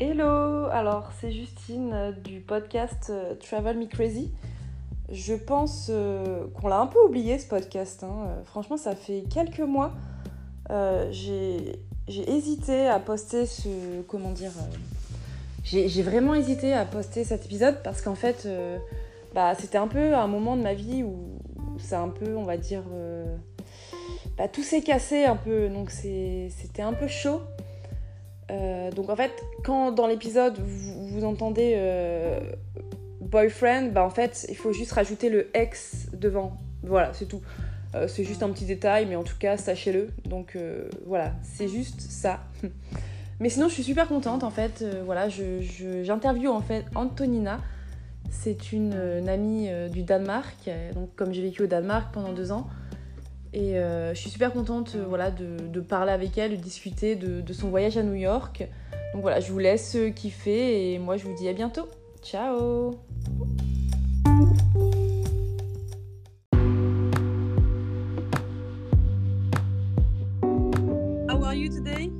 Hello, alors c'est Justine euh, du podcast euh, Travel Me Crazy. Je pense euh, qu'on l'a un peu oublié ce podcast. hein. Franchement, ça fait quelques mois. J'ai hésité à poster ce. Comment dire J'ai vraiment hésité à poster cet épisode parce qu'en fait, bah, c'était un peu un moment de ma vie où c'est un peu, on va dire. bah, tout s'est cassé un peu, donc c'était un peu chaud. Euh, donc en fait, quand dans l'épisode vous, entendez euh, boyfriend, bah en fait il faut juste rajouter le ex devant. Voilà, c'est tout. Euh, c'est juste un petit détail, mais en tout cas sachez-le. Donc voilà, c'est juste ça. mais sinon je suis super contente en fait. Voilà, j'interviewe en fait Antonina. C'est une, amie du Danemark. Donc comme j'ai vécu au Danemark pendant deux ans. Et euh, je suis super contente euh, voilà, de, de parler avec elle, de discuter de, de son voyage à New York. Donc voilà, je vous laisse euh, kiffer et moi je vous dis à bientôt. Ciao How are you today?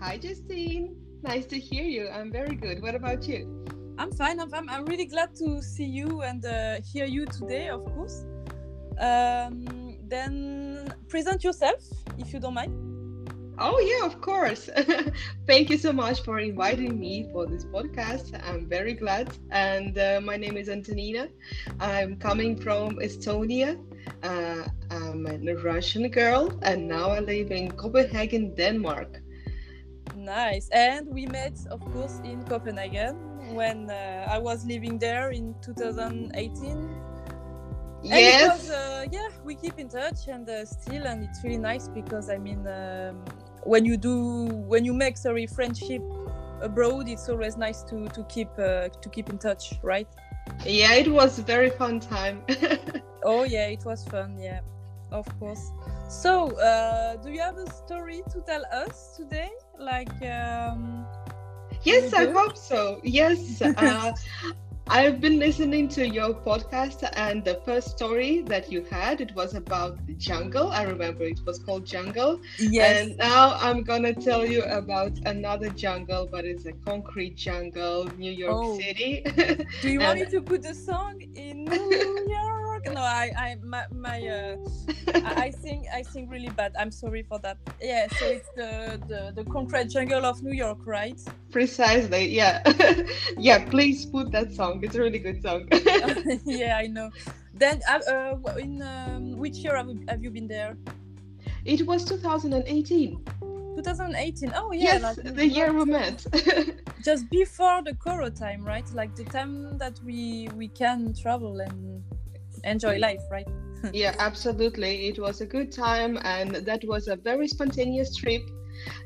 Hi, Justine. Nice to hear you. I'm very good. What about you? I'm fine. I'm fine. I'm really glad to see you and uh, hear you today, of course. Um, then present yourself, if you don't mind. Oh, yeah, of course. Thank you so much for inviting me for this podcast. I'm very glad. And uh, my name is Antonina. I'm coming from Estonia. Uh, I'm a Russian girl, and now I live in Copenhagen, Denmark. Nice. And we met, of course, in Copenhagen when uh, I was living there in 2018. Yes. was, uh, yeah, we keep in touch and uh, still, and it's really nice because I mean, um, when you do, when you make sorry friendship abroad, it's always nice to to keep uh, to keep in touch, right? Yeah, it was a very fun time. Oh yeah, it was fun. Yeah, of course. So, uh, do you have a story to tell us today? Like, um, Yes, I hope so. Yes, uh, I've been listening to your podcast, and the first story that you had it was about the jungle. I remember it was called Jungle, yes. and now I'm gonna tell you about another jungle, but it's a concrete jungle, New York Oh. City. Do you want me to put the song in New York? No, I, I, my, my uh, I, I sing, I think really bad. I'm sorry for that. Yeah, so it's the, the, the concrete jungle of New York, right? Precisely, yeah, yeah. Please put that song. It's a really good song. yeah, I know. Then, uh, uh, in um, which year have you, have you been there? it was 2018. 2018. Oh yeah, yes, like, the year we met. just before the Coro time, right? Like the time that we we can travel and enjoy life, right? yeah, absolutely. It was a good time, and that was a very spontaneous trip.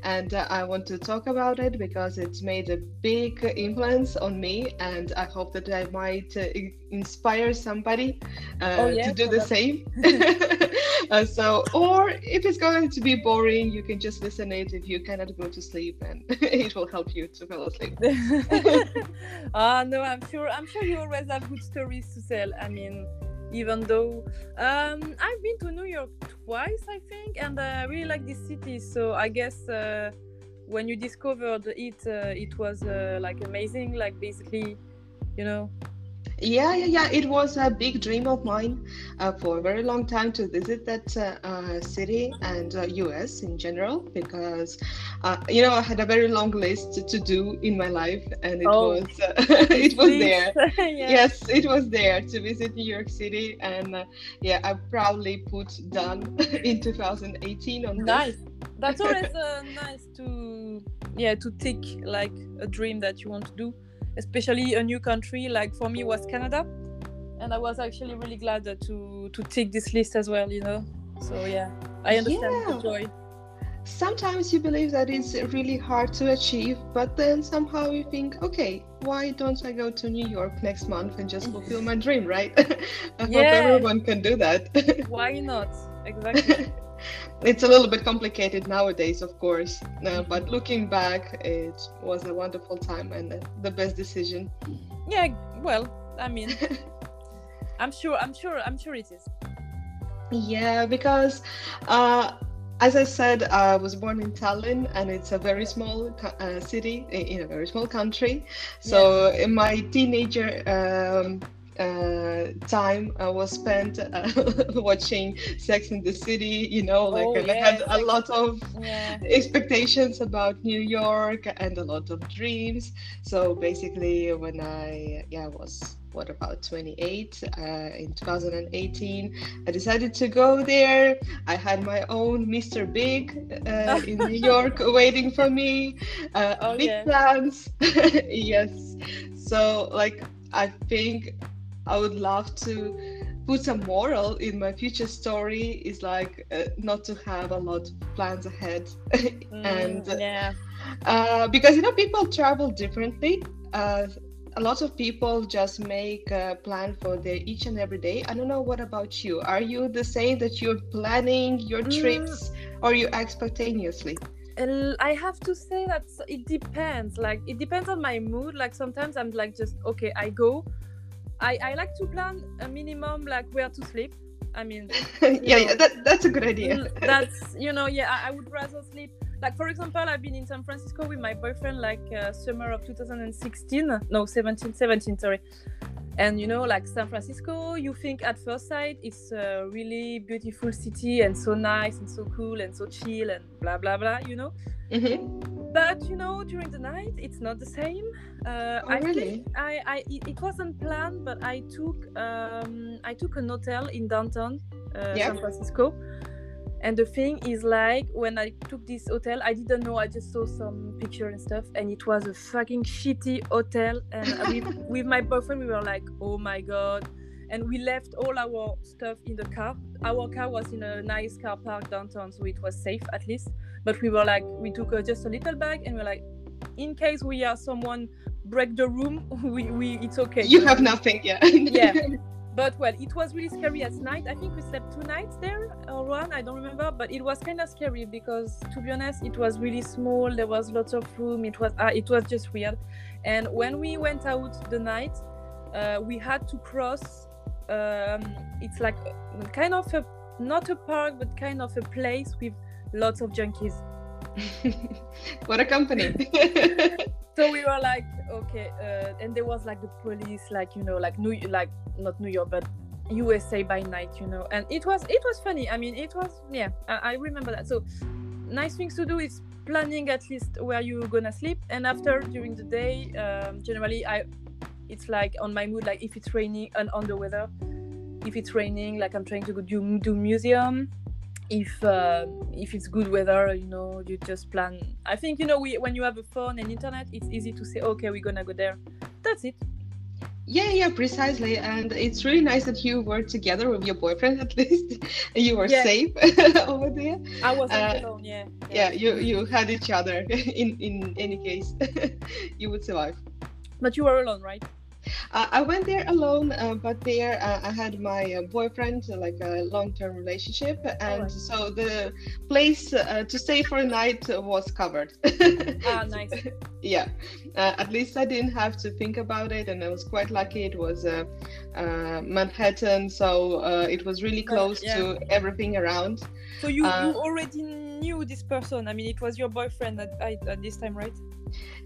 And uh, I want to talk about it because it's made a big influence on me, and I hope that I might uh, inspire somebody uh, Oh, yeah, to do so the that- same. uh, so, or if it's going to be boring, you can just listen it if you cannot go to sleep, and it will help you to fall asleep. Ah no, I'm sure. I'm sure you always have good stories to tell. I mean, even though um, I've been to New York twice, I think, and I really like this city. So I guess uh, when you discovered it, uh, it was uh, like amazing. Like basically, you know. Yeah, yeah, yeah. It was a big dream of mine uh, for a very long time to visit that uh, uh, city and uh, US in general because, uh, you know, I had a very long list to do in my life, and it Oh. was uh, it was there. yeah. Yes, it was there to visit New York City, and uh, yeah, I proudly put done in 2018 on this. Nice. That's always uh, nice to yeah to tick like a dream that you want to do, especially a new country. Like for me was Canada, and I was actually really glad to to tick this list as well. You know. So yeah, I understand Yeah. the joy. Sometimes you believe that it's really hard to achieve, but then somehow you think, okay, why don't I go to New York next month and just fulfill my dream, right? I hope everyone can do that. Why not? Exactly. It's a little bit complicated nowadays, of course, uh, but looking back, it was a wonderful time and the best decision. yeah. Well, I mean, I'm sure. I'm sure. I'm sure it is. Yeah, because uh, as I said, I was born in Tallinn, and it's a very small uh, city in a very small country. So in my teenager um, uh, time I was spent uh, watching Sex in the City, you know, like oh, and yes. I had a lot of yeah. expectations about New York and a lot of dreams. So basically, when I yeah was what about 28 uh, in 2018 i decided to go there i had my own mr big uh, in new york waiting for me uh, oh, big yeah. plans yes so like i think I would love to put some moral in my future story is like uh, not to have a lot of plans ahead mm, and yeah uh, because you know people travel differently uh, a lot of people just make a plan for their each and every day i don't know what about you are you the same that you're planning your Mm. trips or you act spontaneously Uh, I have to say that it depends. Like it depends on my mood. Like sometimes I'm like just okay, I go. I, I like to plan a minimum like where to sleep. I mean, yeah, yeah that, that's a good idea that's you know yeah I, I would rather sleep. Like for example, I've been in San Francisco with my boyfriend like uh, summer of 2016. No, 17, 17, sorry. And you know, like San Francisco, you think at first sight it's a really beautiful city and so nice and so cool and so chill and blah blah blah. You know. Mhm. but you know during the night it's not the same uh, Oh, I really? I, I it, it wasn't planned but i took um i took an hotel in downtown uh, Yeah. san francisco and the thing is like when i took this hotel i didn't know i just saw some picture and stuff and it was a fucking shitty hotel and with, with my boyfriend we were like oh my god. And we left all our stuff in the car. Our car was in a nice car park downtown so it was safe at least. But we were like we took uh, just a little bag and we're like in case we are someone break the room we, we it's okay. You have nothing yeah. Yeah. but well it was really scary at night. I think we slept two nights there or one i don't remember but it was kind of scary because to be honest it was really small. There was lots of room. It was uh, it was just weird. And when we went out the night uh, we had to cross um, it's like kind of a not a park but kind of a place with lots of junkies what a company. So we were like okay uh, and there was like the police like you know like new like not new york but usa by night you know and it was it was funny. I mean it was yeah i, I remember that. So nice things to do is planning at least where you're gonna sleep. And after during the day um, generally i it's like on my mood like if it's raining and on the weather. If it's raining like i'm trying to go do, do museum if uh, if it's good weather you know you just plan i think you know we, when you have a phone and internet it's easy to say okay we're gonna go there that's it Yeah, yeah, precisely. And it's really nice that you were together with your boyfriend at least. you were Yeah. safe over there. i wasn't Uh, alone yeah Yeah, you you had each other. In in any case, you would survive. but you were alone right Uh, I went there alone, uh, but there uh, I had my uh, boyfriend, uh, like a long-term relationship, and Alright. so the place uh, to stay for a night was covered. ah nice yeah uh, at least i didn't have to think about it and i was quite lucky it was uh, manhattan so uh, it was really close yeah. to everything around so you, Uh, you already knew this person i mean it was your boyfriend at, at, this time right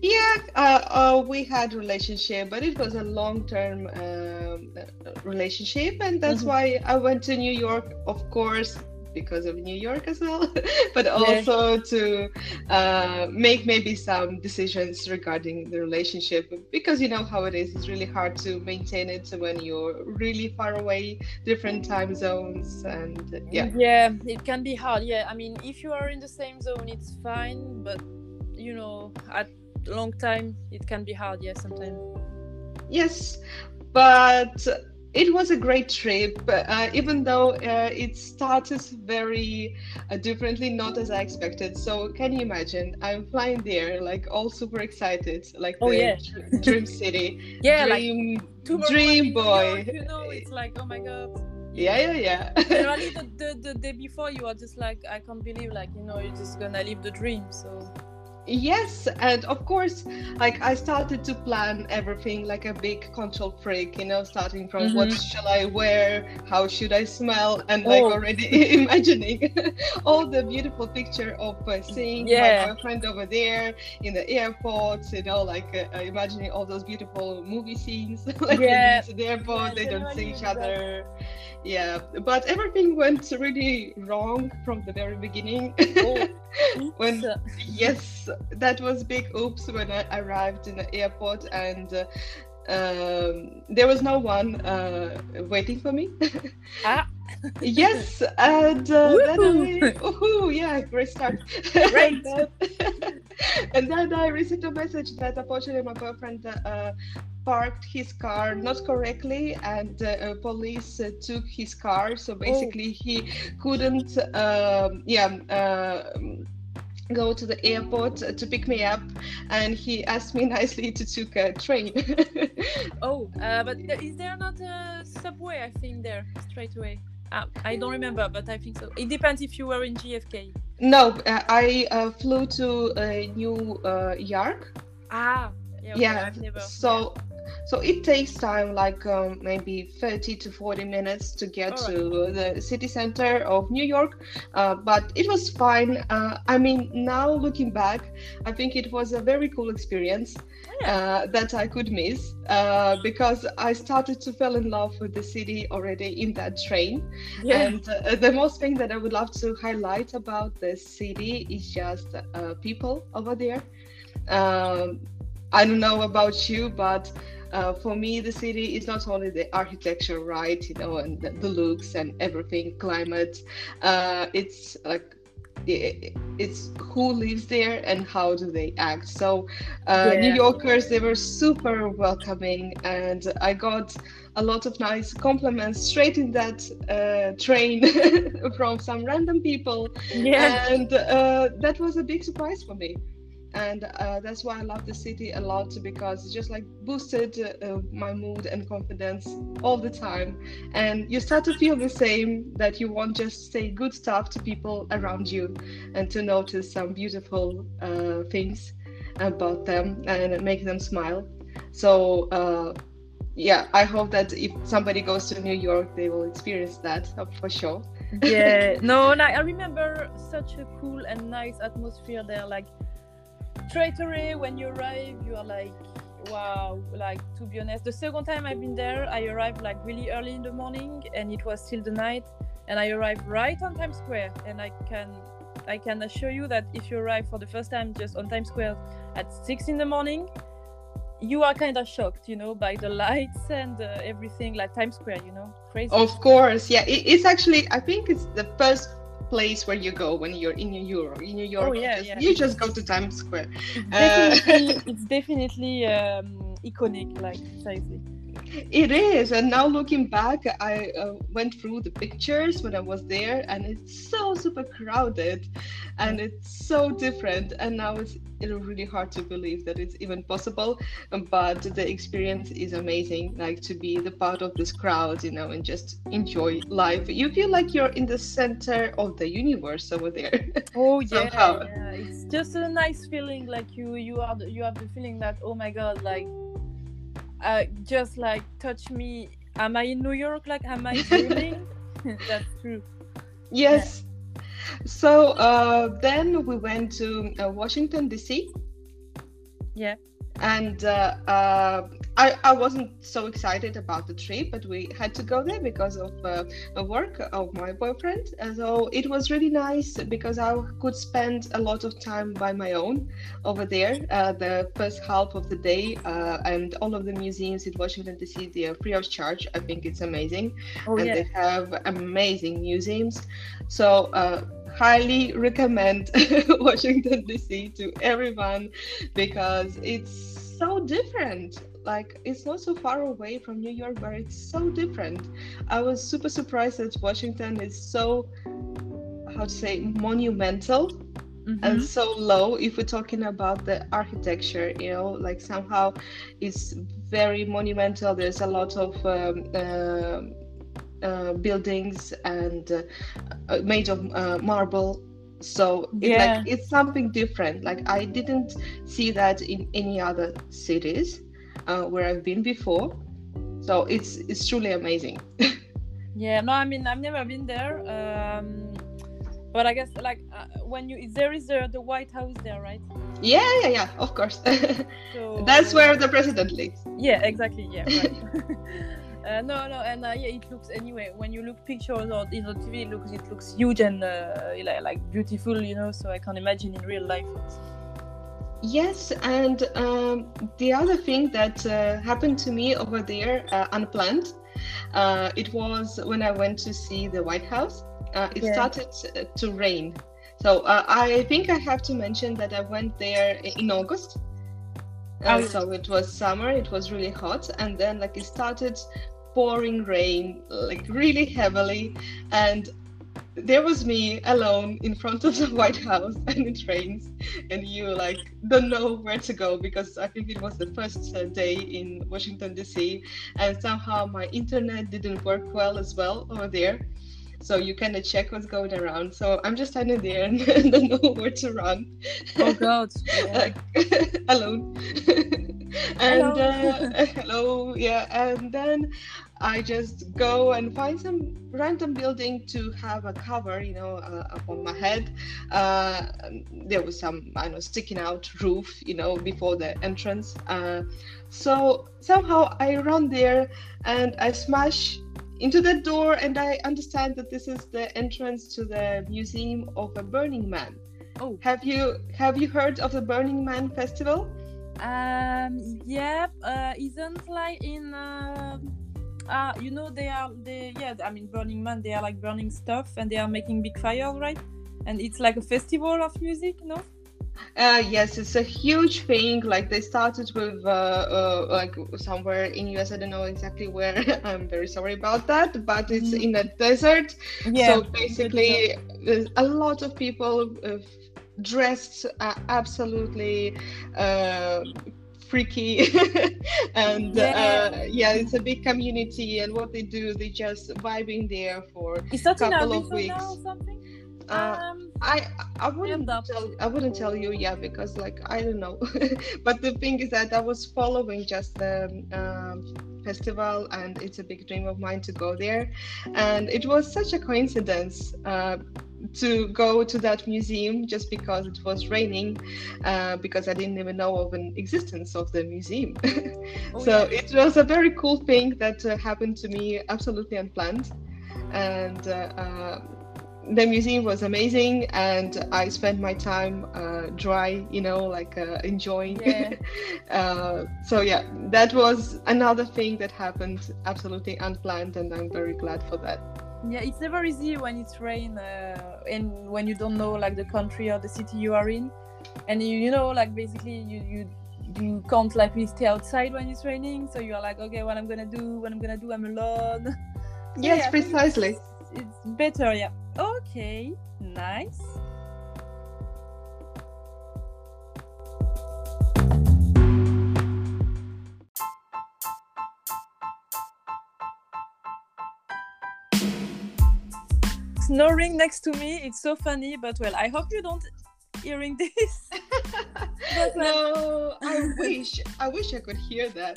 yeah uh, uh, we had relationship but it was a long-term um, uh, relationship and that's Mhm. why i went to new york of course because of new york as well but also to uh, make maybe some decisions regarding the relationship because you know how it is it's really hard to maintain it when you're really far away different time zones and yeah. Yeah it can be hard yeah i mean if you are in the same zone it's fine but you know at long time it can be hard yeah sometimes. Yes, but it was a great trip, uh, even though uh, it started very uh, differently, not as I expected. So, can you imagine? I'm flying there, like all super excited, like Oh, the yeah. dr- dream city, yeah like dream, I'm dream boy. You know it's like oh my god Yeah, yeah, yeah. generally the, the, the day before you are just like i can't believe like you know you're just gonna live the dream so Yes, and of course, like I started to plan everything like a big control freak, you know, starting from mm-hmm. what shall I wear, how should I smell, and like oh. already imagining all the beautiful picture of uh, seeing yeah. my boyfriend over there in the airport, you know, like uh, uh imagining all those beautiful movie scenes, like yeah. the airport, yeah, they don't see each other. Yeah, but everything went really wrong from the very beginning. Oh. When yes that was big oops when i arrived in the airport and uh, um, there was no one uh, waiting for me ah. yes and uh, then I, oh yeah great start great. and, then, and then i received a message that unfortunately my boyfriend uh, parked his car not correctly and uh, police uh, took his car so basically oh. he couldn't um, yeah uh, go to the airport to pick me up and he asked me nicely to take a train. Oh uh, but is there not a subway i think there straight away? Uh, i don't remember but i think so. It depends if you were in JFK no uh, i uh, flew to new york. Ah yeah, okay, yeah. so yeah so it takes time like um, maybe 30 to 40 minutes to get right. to the city center of new york uh, but it was fine uh, i mean now looking back i think it was a very cool experience yeah. uh, that i could miss uh, because i started to fall in love with the city already in that train yeah. and uh, the most thing that i would love to highlight about the city is just uh, people over there um, I don't know about you, but uh, for me, the city is not only the architecture, right? You know, and the, the looks and everything, climate. Uh, it's like it's who lives there and how do they act. So, uh, yeah. New Yorkers, they were super welcoming, and I got a lot of nice compliments straight in that uh, train from some random people. Yeah. And uh, that was a big surprise for me and uh, that's why I love the city a lot because it just like boosted uh, my mood and confidence all the time. And you start to feel the same that you want just say good stuff to people around you and to notice some beautiful uh, things about them and make them smile. So uh, yeah, I hope that if somebody goes to New York, they will experience that for sure. yeah, no, like I remember such a cool and nice atmosphere there. Like straight away when you arrive you are like wow like to be honest the second time i've been there i arrived like really early in the morning and it was still the night and i arrived right on times square. And i can i can assure you that if you arrive for the first time just on times square at six in the morning you are kind of shocked you know by the lights and uh, everything like times square you know crazy. Of course yeah it, it's actually i think it's the first place where you go when you're in New York. In New York, oh, yeah, yeah. you just go to Times Square. It's definitely, uh, it's definitely um, iconic, like seriously. It is, and now looking back, I uh, went through the pictures when I was there, and it's so super crowded, and it's so different. And now it's really hard to believe that it's even possible, but the experience is amazing. Like to be the part of this crowd, you know, and just enjoy life. You feel like you're in the center of the universe over there. Oh yeah, yeah, it's just a nice feeling. Like you, you are, you have the feeling that oh my god, like uh, just like touch me. Am I in New York? Like, am I dreaming? That's true. Yes. Yeah. So uh, then we went to uh, Washington D.C. Yeah. And uh, uh, I, I wasn't so excited about the trip, but we had to go there because of uh, the work of my boyfriend. And so it was really nice because I could spend a lot of time by my own over there. Uh, the first half of the day uh, and all of the museums in Washington D.C. they are free of charge. I think it's amazing, oh, and yeah. they have amazing museums. So uh, highly recommend Washington D.C. to everyone because it's so different like it's not so far away from New York, but it's so different. I was super surprised that Washington is so how to say monumental mm-hmm. and so low if we're talking about the architecture you know like somehow it's very monumental there's a lot of um, uh, uh, buildings and uh, made of uh, marble so it, Yeah. like it's something different like i didn't see that in any other cities uh, where i've been before so it's it's truly amazing Yeah, no, I mean I've never been there, um, but I guess like uh, when you there is the, the White House there, right? yeah yeah yeah of course So that's where the president lives Yeah, exactly. Yeah, right. uh, no, no, and uh, yeah, it looks anyway. When you look pictures or in the TV, it looks it looks huge and uh, like, like beautiful, you know. So I can imagine in real life. Yes, and um, the other thing that uh, happened to me over there, uh, unplanned, uh, it was when I went to see the White House. Uh, it Yeah. started uh, to rain. So uh, I think I have to mention that I went there in August. Oh, Uh, so it was summer, it was really hot, and then like it started pouring rain like really heavily, and there was me alone in front of the White House, and it rains, and you like don't know where to go because I think it was the first uh, day in Washington D.C. and somehow my internet didn't work well as well over there. So you kind of check what's going around. So I'm just standing there and don't know where to run Oh God. Yeah. like alone and uh, hello yeah and then i just go and find some random building to have a cover you know uh, up on my head uh, there was some i know sticking out roof you know before the entrance uh, so somehow i run there and i smash into the door and i understand that this is the entrance to the museum of a burning man Oh. have you have you heard of the Burning Man festival? Um. Yeah. Uh. Isn't like in. Uh, uh, you know they are they yeah I mean Burning Man they are like burning stuff and they are making big fires right and it's like a festival of music no Uh, yes, it's a huge thing. Like they started with uh, uh, like somewhere in US. I don't know exactly where. I'm very sorry about that, but it's Mhm. in a desert. yeah so basically, there's a lot of people uh, dressed uh, absolutely uh, freaky, and Yeah. uh, yeah, it's a big community. And what they do, they just vibing there for. Is that couple of weeks. Uh, um, I I wouldn't tell I wouldn't tell you yeah because like I don't know but the thing is that I was following just the um, festival and it's a big dream of mine to go there and it was such a coincidence uh, to go to that museum just because it was raining uh, because I didn't even know of an existence of the museum oh, so yeah. it was a very cool thing that uh, happened to me absolutely unplanned and uh, uh, the museum was amazing and i spent my time uh, dry you know like uh, enjoying Yeah. uh, so yeah that was another thing that happened absolutely unplanned and i'm very glad for that yeah it's never easy when it's rain uh, and when you don't know like the country or the city you are in. And you, you know like basically you you you can't like really stay outside when it's raining. So you're like okay what i'm gonna do? What i'm gonna do? I'm alone. So, yes yeah, precisely it's, it's better yeah. Okay nice snoring next to me it's so funny but well i hope you don't hearing this But, no i wish i wish i could hear that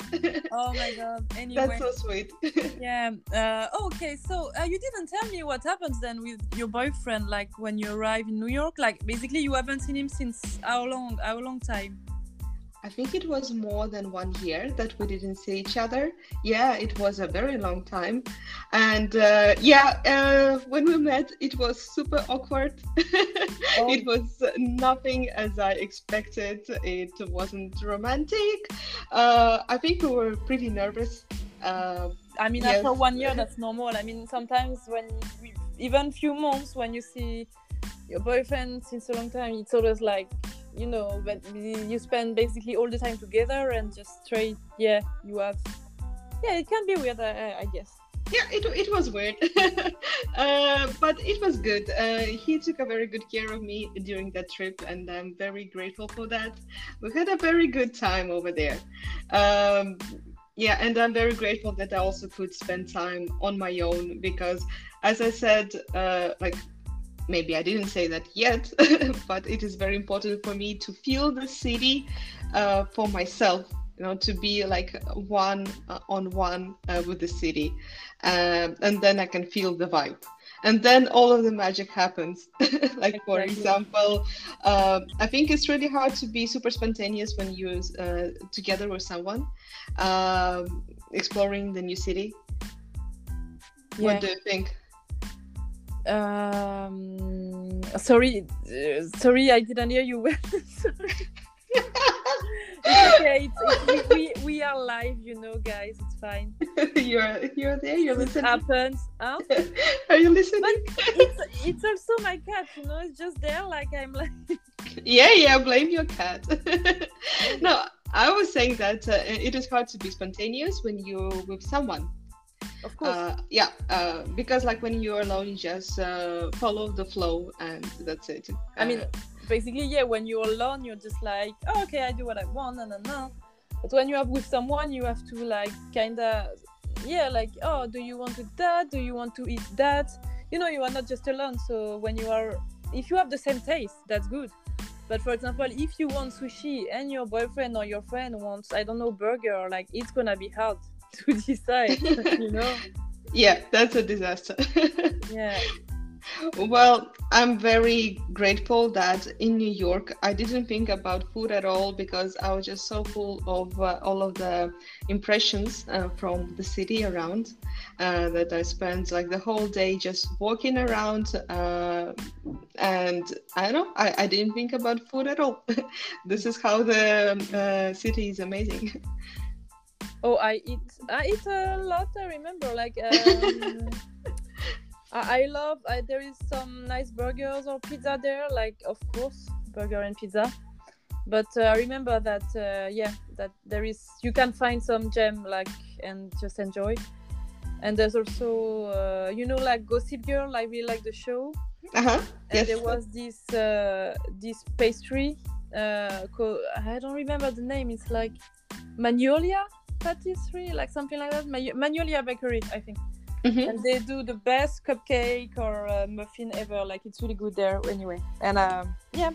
oh my god anyway that's so sweet Yeah. Uh, okay. So uh, you didn't tell me what happens then with your boyfriend, like when you arrive in New York. Like basically, you haven't seen him since how long? How long time? I think it was more than one year that we didn't see each other. Yeah, it was a very long time. And uh, yeah, uh, when we met, it was super awkward. Oh. it was nothing as I expected. It wasn't romantic. Uh, I think we were pretty nervous. Uh, I mean, Yes. after one year, that's normal. I mean, sometimes when we, even few months when you see your boyfriend since a long time, it's always like you know, but you spend basically all the time together and just straight. Yeah, you have. Yeah, it can be weird, I, I guess. yeah, it, it was weird, uh, but it was good. Uh, he took a very good care of me during that trip, and I'm very grateful for that. We had a very good time over there. Um, yeah, and I'm very grateful that I also could spend time on my own because, as I said, uh, like maybe I didn't say that yet, but it is very important for me to feel the city uh, for myself. You know, to be like one uh, on one uh, with the city, um, and then I can feel the vibe and then all of the magic happens like for example uh, i think it's really hard to be super spontaneous when you're uh, together with someone um, exploring the new city yeah. what do you think um sorry uh, sorry i didn't hear you well it's okay. It's, it's, we, we are live, you know, guys. It's fine. you're you're there. You're listening. It happens. Huh? Are you listening? But it's it's also my cat. You know, it's just there. Like I'm like. yeah, yeah. Blame your cat. no, I was saying that uh, it is hard to be spontaneous when you're with someone. Of course. Uh, yeah, uh, because like when you're alone, you just uh, follow the flow and that's it. I mean, uh, basically, yeah, when you're alone, you're just like, oh, okay, I do what I want, and no. But when you are with someone, you have to like kind of, yeah, like, oh, do you want to that? Do you want to eat that? You know, you are not just alone. So when you are, if you have the same taste, that's good. But for example, if you want sushi and your boyfriend or your friend wants, I don't know, burger, like it's gonna be hard to decide, you know? Yeah, that's a disaster. yeah well, I'm very grateful that in New York I didn't think about food at all because I was just so full of uh, all of the impressions uh, from the city around uh, that I spent like the whole day just walking around. Uh, and I don't know, I, I didn't think about food at all. this is how the uh, city is amazing. Oh, I eat I eat a lot. I remember like. Um... I, I love. I, there is some nice burgers or pizza there. Like of course, burger and pizza. But uh, I remember that uh, yeah, that there is you can find some gem like and just enjoy. And there's also uh, you know like Gossip Girl. I really like the show. Uh-huh. And yes. there was this uh, this pastry. Uh, called, I don't remember the name. It's like Magnolia patisserie, like something like that. Magnolia Bakery, I think. Mm-hmm. And they do the best cupcake or uh, muffin ever. Like it's really good there anyway. And um, yeah,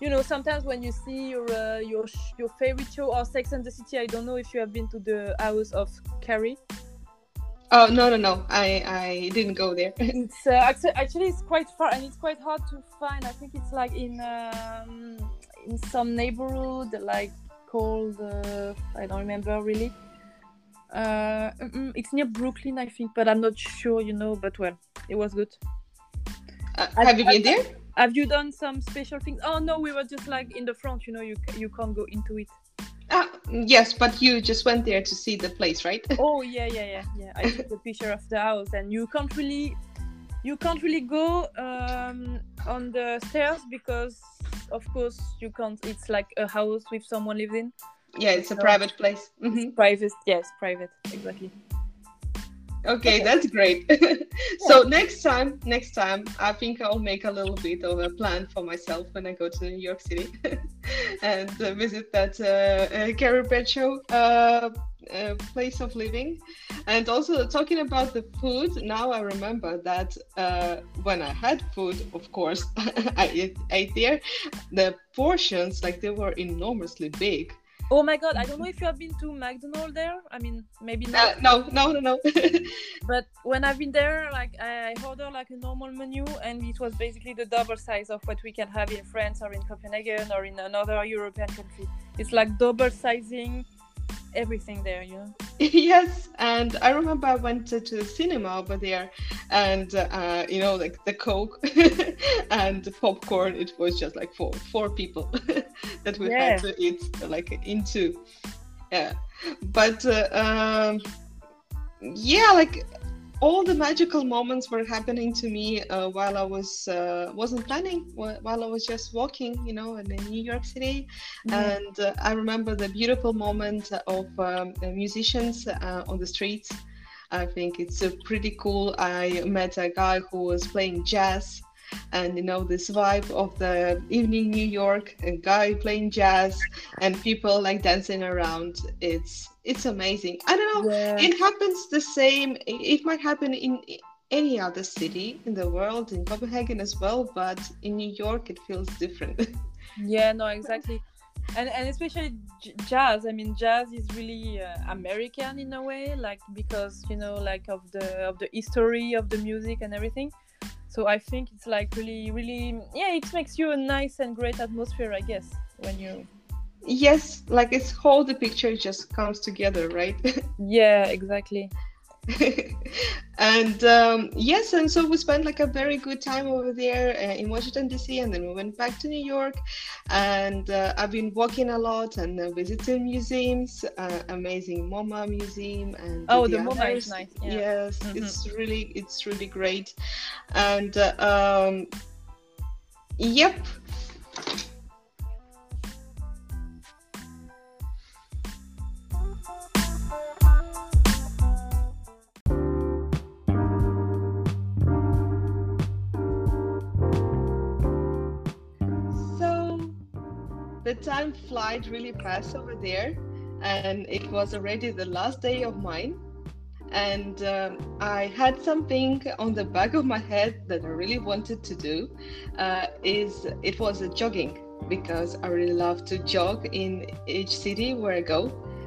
you know, sometimes when you see your uh, your your favorite show or Sex and the City, I don't know if you have been to the house of Carrie. Oh no no no! I I didn't go there. it's uh, actually actually it's quite far and it's quite hard to find. I think it's like in um, in some neighborhood like called uh, I don't remember really uh, it's near Brooklyn, I think, but I'm not sure, you know. But well, it was good. Uh, have you been there? Have you done some special things? Oh no, we were just like in the front. You know, you you can't go into it. Ah, yes, but you just went there to see the place, right? oh yeah, yeah, yeah, yeah. I took a picture of the house, and you can't really, you can't really go um, on the stairs because, of course, you can't. It's like a house with someone lives in yeah it's a so, private place mm-hmm. private yes private exactly okay, okay. that's great so yeah. next time next time i think i'll make a little bit of a plan for myself when i go to new york city and uh, visit that uh, uh, Carrie Bradshaw uh, uh, place of living and also talking about the food now i remember that uh, when i had food of course i ate, there the portions like they were enormously big Oh my god, I don't know if you have been to McDonald's there. I mean, maybe not. Uh, no, no, no, no. but when I've been there, like I ordered like a normal menu, and it was basically the double size of what we can have in France or in Copenhagen or in another European country. It's like double sizing everything there, you know. yes, and I remember I went to, to the cinema over there, and uh, you know, like the Coke and the popcorn. It was just like for four people that we yeah. had to eat like into. Yeah, but uh, um, yeah, like all the magical moments were happening to me uh, while I was uh, wasn't planning while I was just walking you know in New York City. Mm-hmm. and uh, I remember the beautiful moment of um, musicians uh, on the streets. I think it's pretty cool I met a guy who was playing jazz and you know this vibe of the evening New York, a guy playing jazz and people like dancing around. It's it's amazing. I don't know. Yeah. It happens the same. It might happen in any other city in the world, in Copenhagen as well, but in New York it feels different. yeah, no, exactly. And, and especially j- jazz. I mean, jazz is really uh, American in a way, like because you know, like of the of the history of the music and everything. So I think it's like really, really, yeah, it makes you a nice and great atmosphere, I guess, when you. Yes, like it's whole the picture just comes together, right? yeah, exactly. and um, yes, and so we spent like a very good time over there uh, in Washington D.C. and then we went back to New York. And uh, I've been walking a lot and uh, visiting museums, uh, amazing MoMA museum and oh, the, the MoMA is nice. Yeah. Yes, mm-hmm. it's really it's really great. And uh, um, yep. The time flied really fast over there and it was already the last day of mine. And um, i had something on the back of my head that i really wanted to do uh, is it was a jogging because i really love to jog in each city where i go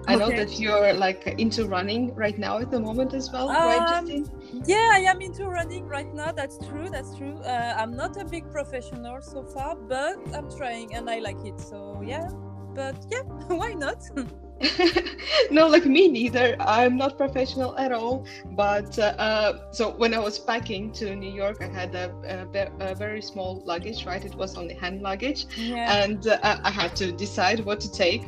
I know that you're like into running right now at the moment as well, um, right, Justine? Yeah, I am into running right now. That's true. That's true. Uh, I'm not a big professional so far, but I'm trying and I like it. So yeah, but yeah, why not? no, like me neither. I'm not professional at all. But uh, uh, so when I was packing to New York, I had a, a, a very small luggage, right? It was only hand luggage, yeah. and uh, I had to decide what to take.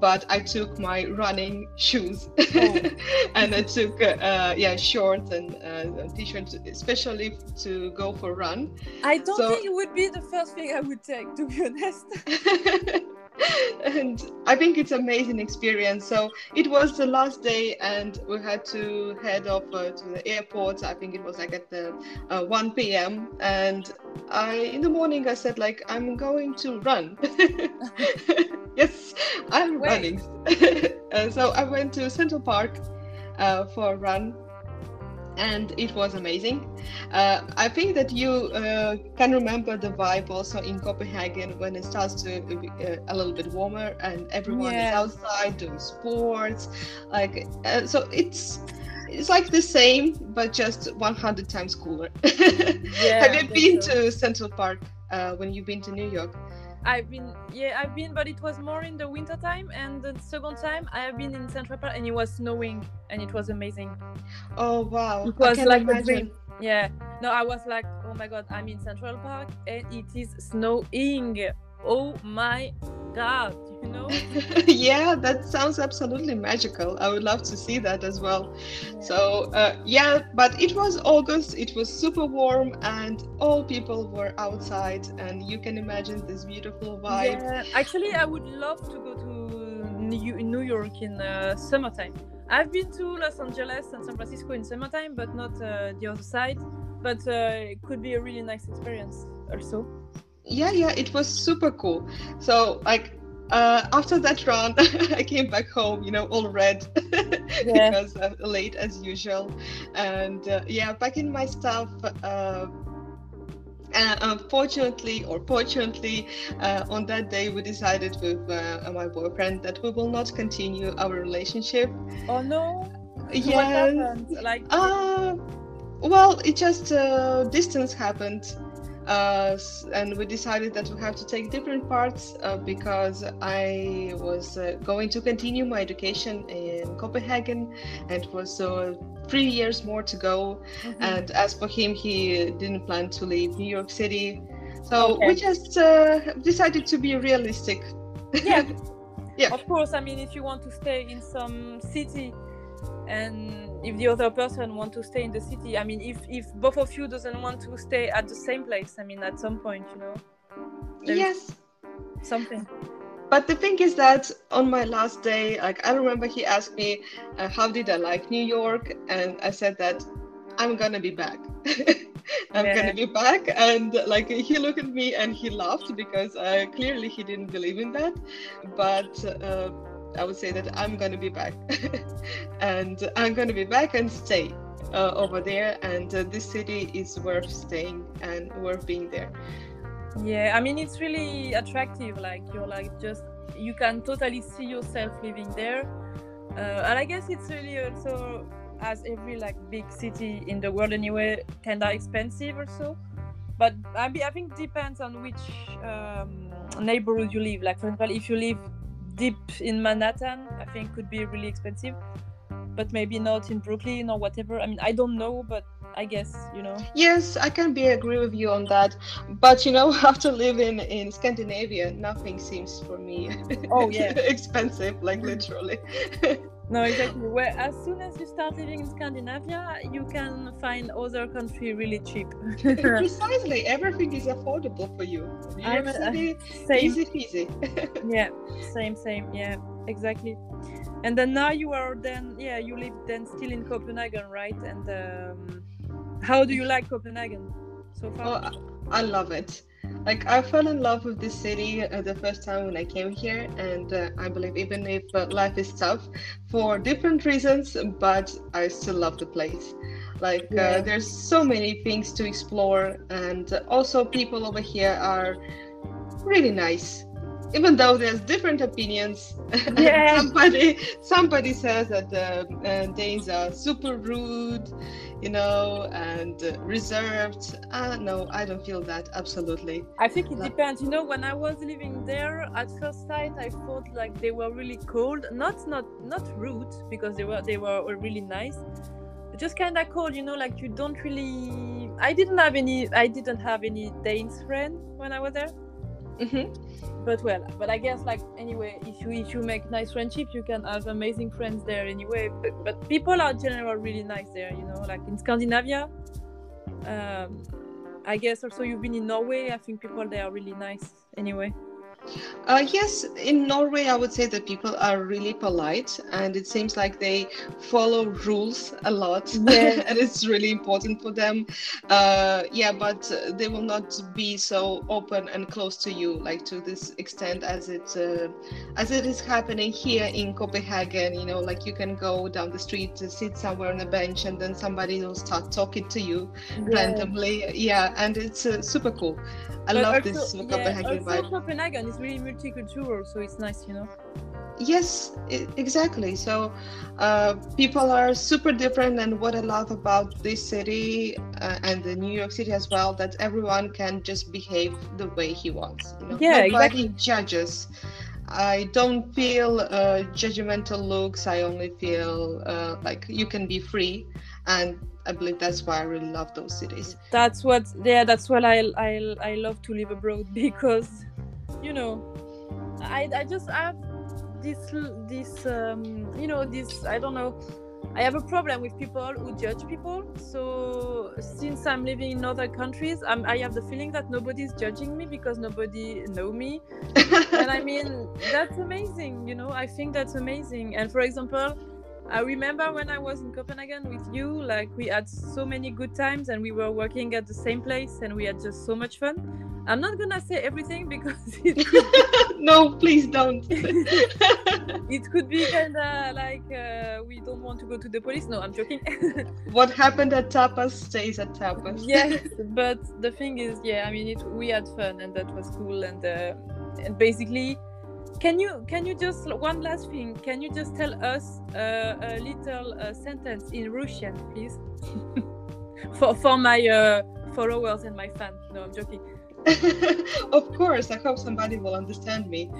But I took my running shoes, oh. and I took uh, yeah shorts and uh, t-shirts, especially to go for run. I don't so... think it would be the first thing I would take, to be honest. and I think it's amazing experience. So it was the last day, and we had to head off uh, to the airport. I think it was like at the uh, 1 p.m. And I, in the morning, I said like I'm going to run. yes, I'm Wait. running. and so I went to Central Park uh, for a run and it was amazing. Uh, I think that you uh, can remember the vibe also in Copenhagen when it starts to be uh, a little bit warmer and everyone yeah. is outside doing sports. Like uh, so, it's it's like the same but just 100 times cooler. yeah, Have you been so. to Central Park uh, when you've been to New York? I've been yeah I've been but it was more in the winter time and the second time I have been in Central Park and it was snowing and it was amazing. Oh wow. It was like imagine. a dream. Yeah. No, I was like, oh my god, I'm in Central Park and it is snowing. Oh my god you know? Yeah that sounds absolutely magical. I would love to see that as well. So uh, yeah but it was august it was super warm and all people were outside and you can imagine this beautiful vibe. Yeah actually i would love to go to new york in uh, summertime. I've been to los angeles and san francisco in summertime but not uh, the other side but uh, it could be a really nice experience also yeah yeah it was super cool. So like uh, after that run i came back home you know all red yeah. because uh, late as usual. And uh, yeah packing my stuff uh, and unfortunately or fortunately uh, on that day we decided with uh, my boyfriend that we will not continue our relationship. Oh no? Yeah like uh well it just uh, distance happened uh, and we decided that we have to take different parts uh, because I was uh, going to continue my education in Copenhagen and it was uh, three years more to go. Mm-hmm. And as for him, he didn't plan to leave New York City. So okay. we just uh, decided to be realistic. Yeah. yeah. Of course, I mean, if you want to stay in some city and if the other person want to stay in the city i mean if if both of you doesn't want to stay at the same place i mean at some point you know yes. something. But the thing is that on my last day like i remember he asked me uh, how did i like new york? And i said that i'm gonna be back. I'm yeah. gonna be back. And like he looked at me and he laughed because uh, clearly he didn't believe in that. But uh, I would say that I'm to be back and I'm to be back and stay. uh, over there, and uh, this city is worth staying and worth being there. Yeah, I mean it's really attractive. Like you're like just you can totally see yourself living there, uh, and I guess it's really also as every like big city in the world anyway, kinda expensive also. But I, mean, I think depends on which um, neighborhood you live. Like for example, if you live deep in Manhattan, I think could be really expensive, but maybe not in Brooklyn or whatever. I mean, I don't know, but I guess you know. Yes, I can be agree with you on that. But you know, after living in Scandinavia, nothing seems for me. Oh yeah, expensive, like literally. no, exactly. Where as soon as you start living in Scandinavia, you can find other country really cheap. Precisely, everything is affordable for you. New York City, same. easy peasy. yeah, same, same. Yeah, exactly. And then now you are then yeah you live then still in Copenhagen, right? And um, how do you like Copenhagen so far? Oh, I love it. Like I fell in love with this city uh, the first time when I came here, and uh, I believe even if uh, life is tough for different reasons, but I still love the place. Like uh, yeah. there's so many things to explore, and also people over here are really nice even though there's different opinions yeah. somebody somebody says that the uh, danes are super rude you know and reserved. Uh, no i don't feel that absolutely. I think it depends. You know when i was living there at first sight i thought like they were really cold. Not not not rude because they were they were really nice. Just kind of cold you know like you don't really i didn't have any i didn't have any danes friend when i was there Mm-hmm. But well, but I guess like anyway, if you if you make nice friendship, you can have amazing friends there anyway. But, but people are generally really nice there, you know. Like in Scandinavia, um, I guess also you've been in Norway. I think people there are really nice anyway. Uh, yes, in Norway, I would say that people are really polite, and it seems like they follow rules a lot, and it's really important for them. Uh, yeah, but they will not be so open and close to you, like to this extent as it uh, as it is happening here in Copenhagen. You know, like you can go down the street to sit somewhere on a bench, and then somebody will start talking to you randomly. Yeah, and it's uh, super cool. I but love also, this Copenhagen yeah, vibe. Copenhagen is really multicultural, so it's nice, you know. Yes, exactly. So uh, people are super different, and what I love about this city uh, and the New York City as well, that everyone can just behave the way he wants. You know? Yeah, Nobody exactly. judges. I don't feel uh, judgmental looks. I only feel uh, like you can be free, and I believe that's why I really love those cities. That's what, yeah, that's what I I, I love to live abroad because, you know, I I just have this this um you know this I don't know. I have a problem with people who judge people. So since I'm living in other countries, I'm, I have the feeling that nobody's judging me because nobody know me. and I mean, that's amazing. You know, I think that's amazing. And for example, I remember when I was in Copenhagen with you, like we had so many good times and we were working at the same place and we had just so much fun. I'm not gonna say everything because it could... no, please don't. it could be kind of like uh, we don't want to go to the police. No, I'm joking. what happened at tapas stays at tapas. yes, but the thing is, yeah, I mean, it, we had fun and that was cool and uh, and basically can you can you just one last thing? Can you just tell us uh, a little uh, sentence in Russian, please, for for my uh, followers and my fans? No, I'm joking. of course, I hope somebody will understand me.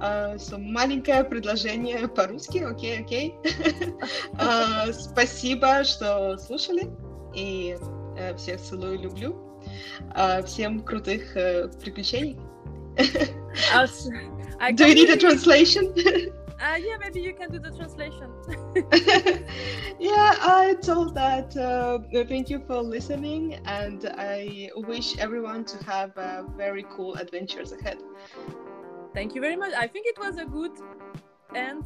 Uh, so маленькое предложение по-русски, окей, okay, окей. Okay. uh, спасибо, что слушали, и uh, всех целую, люблю. Uh, всем крутых uh, приключений. I do you need a translation? uh, yeah, maybe you can do the translation. yeah, I told that. Uh, thank you for listening, and I wish everyone to have uh, very cool adventures ahead. Thank you very much. I think it was a good end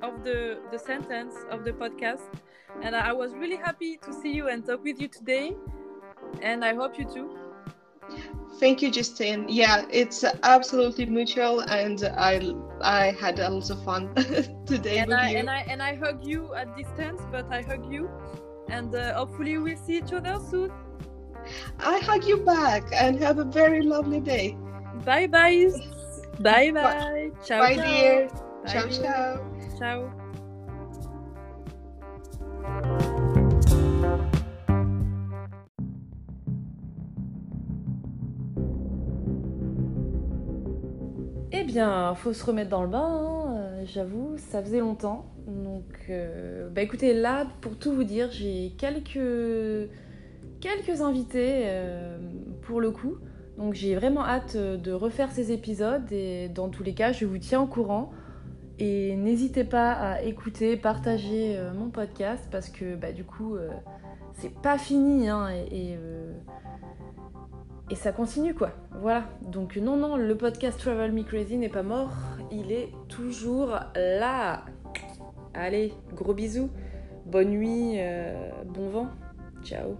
of the the sentence of the podcast, and I was really happy to see you and talk with you today, and I hope you too. Thank you, Justine. Yeah, it's absolutely mutual, and I I had a lot of fun today and with I, you. And I and I hug you at distance, but I hug you, and uh, hopefully we'll see each other soon. I hug you back and have a very lovely day. Bye bye. Bye bye. Ciao. Bye, ciao. dear. Bye, Ciao, dear. ciao. Ciao. Bien, faut se remettre dans le bain, hein, euh, j'avoue, ça faisait longtemps. Donc, euh, bah écoutez, là, pour tout vous dire, j'ai quelques, quelques invités euh, pour le coup. Donc, j'ai vraiment hâte de refaire ces épisodes et dans tous les cas, je vous tiens au courant. Et n'hésitez pas à écouter, partager mon podcast parce que bah, du coup, c'est pas fini hein, et, et ça continue quoi. Voilà. Donc non, non, le podcast Travel Me Crazy n'est pas mort. Il est toujours là. Allez, gros bisous. Bonne nuit, euh, bon vent. Ciao.